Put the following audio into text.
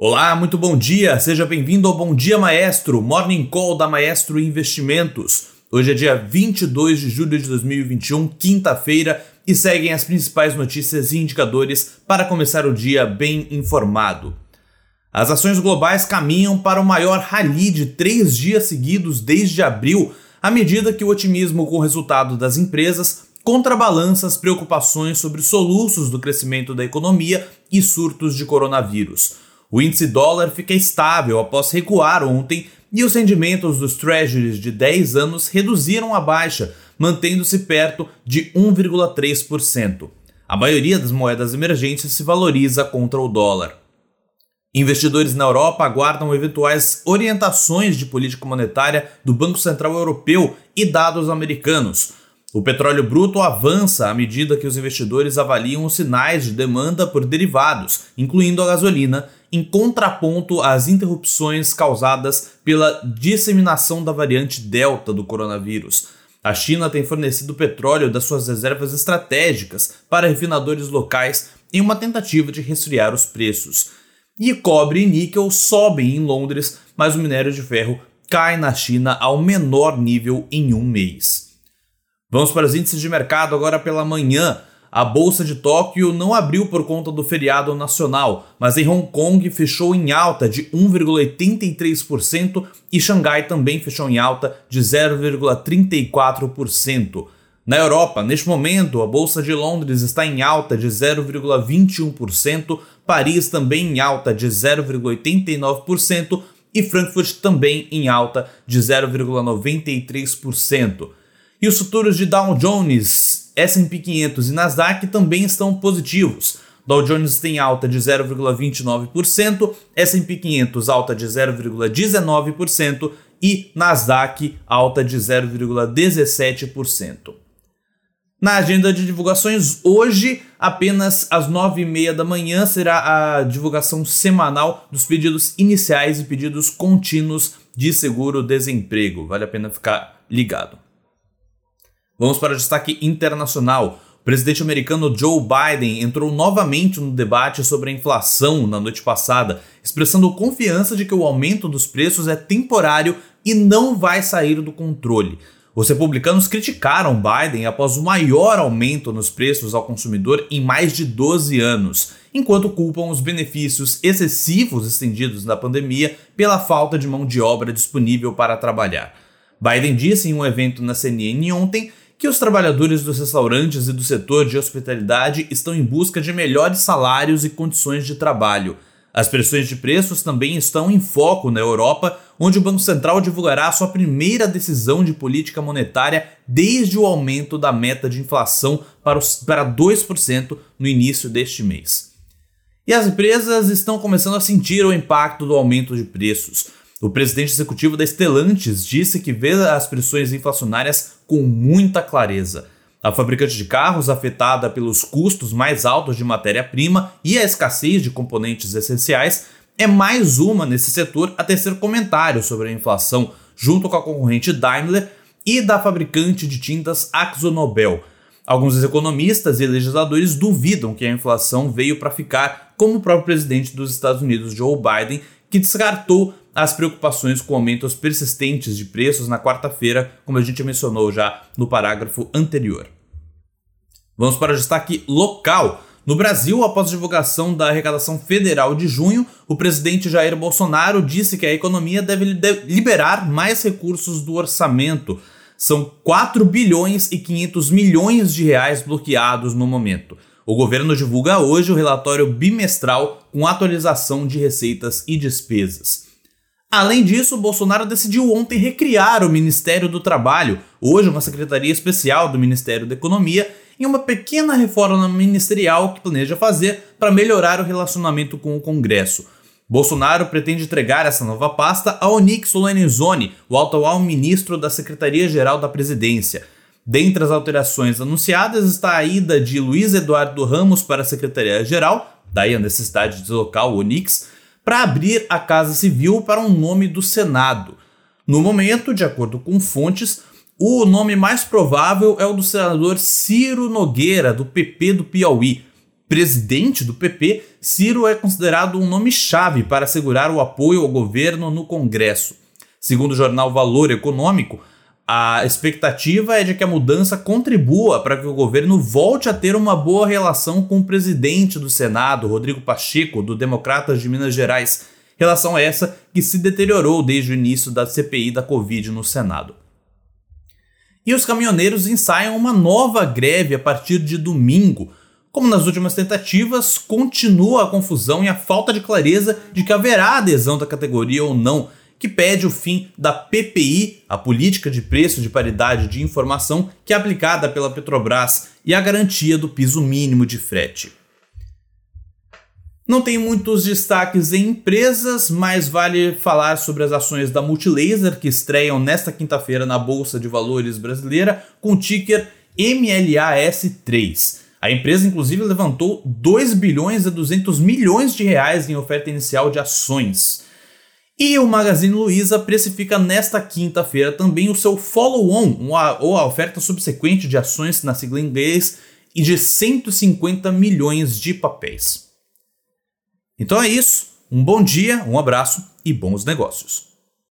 Olá, muito bom dia, seja bem-vindo ao Bom Dia Maestro, Morning Call da Maestro Investimentos. Hoje é dia 22 de julho de 2021, quinta-feira, e seguem as principais notícias e indicadores para começar o dia bem informado. As ações globais caminham para o maior rally de três dias seguidos desde abril, à medida que o otimismo com o resultado das empresas contrabalança as preocupações sobre soluços do crescimento da economia e surtos de coronavírus. O índice dólar fica estável após recuar ontem e os rendimentos dos treasuries de 10 anos reduziram a baixa, mantendo-se perto de 1,3%. A maioria das moedas emergentes se valoriza contra o dólar. Investidores na Europa aguardam eventuais orientações de política monetária do Banco Central Europeu e dados americanos. O petróleo bruto avança à medida que os investidores avaliam os sinais de demanda por derivados, incluindo a gasolina, em contraponto às interrupções causadas pela disseminação da variante Delta do coronavírus. A China tem fornecido petróleo das suas reservas estratégicas para refinadores locais em uma tentativa de resfriar os preços. E cobre e níquel sobem em Londres, mas o minério de ferro cai na China ao menor nível em um mês. Vamos para os índices de mercado agora pela manhã. A bolsa de Tóquio não abriu por conta do feriado nacional, mas em Hong Kong fechou em alta de 1,83% e Xangai também fechou em alta de 0,34%. Na Europa, neste momento, a bolsa de Londres está em alta de 0,21%, Paris também em alta de 0,89% e Frankfurt também em alta de 0,93%. E os futuros de Dow Jones S&P 500 e Nasdaq também estão positivos. Dow Jones tem alta de 0,29%, S&P 500 alta de 0,19% e Nasdaq alta de 0,17%. Na agenda de divulgações, hoje, apenas às 9h30 da manhã, será a divulgação semanal dos pedidos iniciais e pedidos contínuos de seguro-desemprego. Vale a pena ficar ligado. Vamos para o destaque internacional. O presidente americano Joe Biden entrou novamente no debate sobre a inflação na noite passada, expressando confiança de que o aumento dos preços é temporário e não vai sair do controle. Os republicanos criticaram Biden após o maior aumento nos preços ao consumidor em mais de 12 anos, enquanto culpam os benefícios excessivos estendidos na pandemia pela falta de mão de obra disponível para trabalhar. Biden disse em um evento na CNN ontem que os trabalhadores dos restaurantes e do setor de hospitalidade estão em busca de melhores salários e condições de trabalho. As pressões de preços também estão em foco na Europa, onde o Banco Central divulgará sua primeira decisão de política monetária desde o aumento da meta de inflação para, os, para 2% no início deste mês. E as empresas estão começando a sentir o impacto do aumento de preços. O presidente executivo da Stellantis disse que vê as pressões inflacionárias com muita clareza. A fabricante de carros, afetada pelos custos mais altos de matéria-prima e a escassez de componentes essenciais, é mais uma nesse setor a tecer comentários sobre a inflação, junto com a concorrente Daimler e da fabricante de tintas AkzoNobel. Alguns economistas e legisladores duvidam que a inflação veio para ficar, como o próprio presidente dos Estados Unidos, Joe Biden, que descartou as preocupações com aumentos persistentes de preços na quarta-feira, como a gente mencionou já no parágrafo anterior. Vamos para o destaque local. No Brasil, após a divulgação da arrecadação federal de junho, o presidente Jair Bolsonaro disse que a economia deve liberar mais recursos do orçamento. São 4 bilhões e 500 milhões de reais bloqueados no momento. O governo divulga hoje o relatório bimestral com atualização de receitas e despesas. Além disso, Bolsonaro decidiu ontem recriar o Ministério do Trabalho, hoje uma secretaria especial do Ministério da Economia, em uma pequena reforma ministerial que planeja fazer para melhorar o relacionamento com o Congresso. Bolsonaro pretende entregar essa nova pasta a Onyx Lorenzoni, o atual ministro da Secretaria-Geral da Presidência. Dentre as alterações anunciadas está a ida de Luiz Eduardo Ramos para a Secretaria-Geral, daí a necessidade de deslocar o Onyx, para abrir a Casa Civil para um nome do Senado. No momento, de acordo com fontes, o nome mais provável é o do senador Ciro Nogueira, do PP do Piauí. presidente do PP, Ciro é considerado um nome-chave para assegurar o apoio ao governo no Congresso. Segundo o jornal Valor Econômico, a expectativa é de que a mudança contribua para que o governo volte a ter uma boa relação com o presidente do Senado, Rodrigo Pacheco, do Democratas de Minas Gerais. Relação essa que se deteriorou desde o início da CPI da Covid no Senado. E os caminhoneiros ensaiam uma nova greve a partir de domingo. Como nas últimas tentativas, continua a confusão e a falta de clareza de que haverá adesão da categoria ou não que pede o fim da PPI, a Política de Preço de Paridade de Informação, que é aplicada pela Petrobras, e a garantia do piso mínimo de frete. Não tem muitos destaques em empresas, mas vale falar sobre as ações da Multilaser que estreiam nesta quinta-feira na Bolsa de Valores brasileira com o ticker MLAS3. A empresa inclusive levantou 2 bilhões e 200 milhões de reais em oferta inicial de ações. E o Magazine Luiza precifica nesta quinta-feira também o seu follow-on, ou a oferta subsequente de ações na sigla em inglês, e de 150 milhões de papéis. Então é isso, um bom dia, um abraço e bons negócios.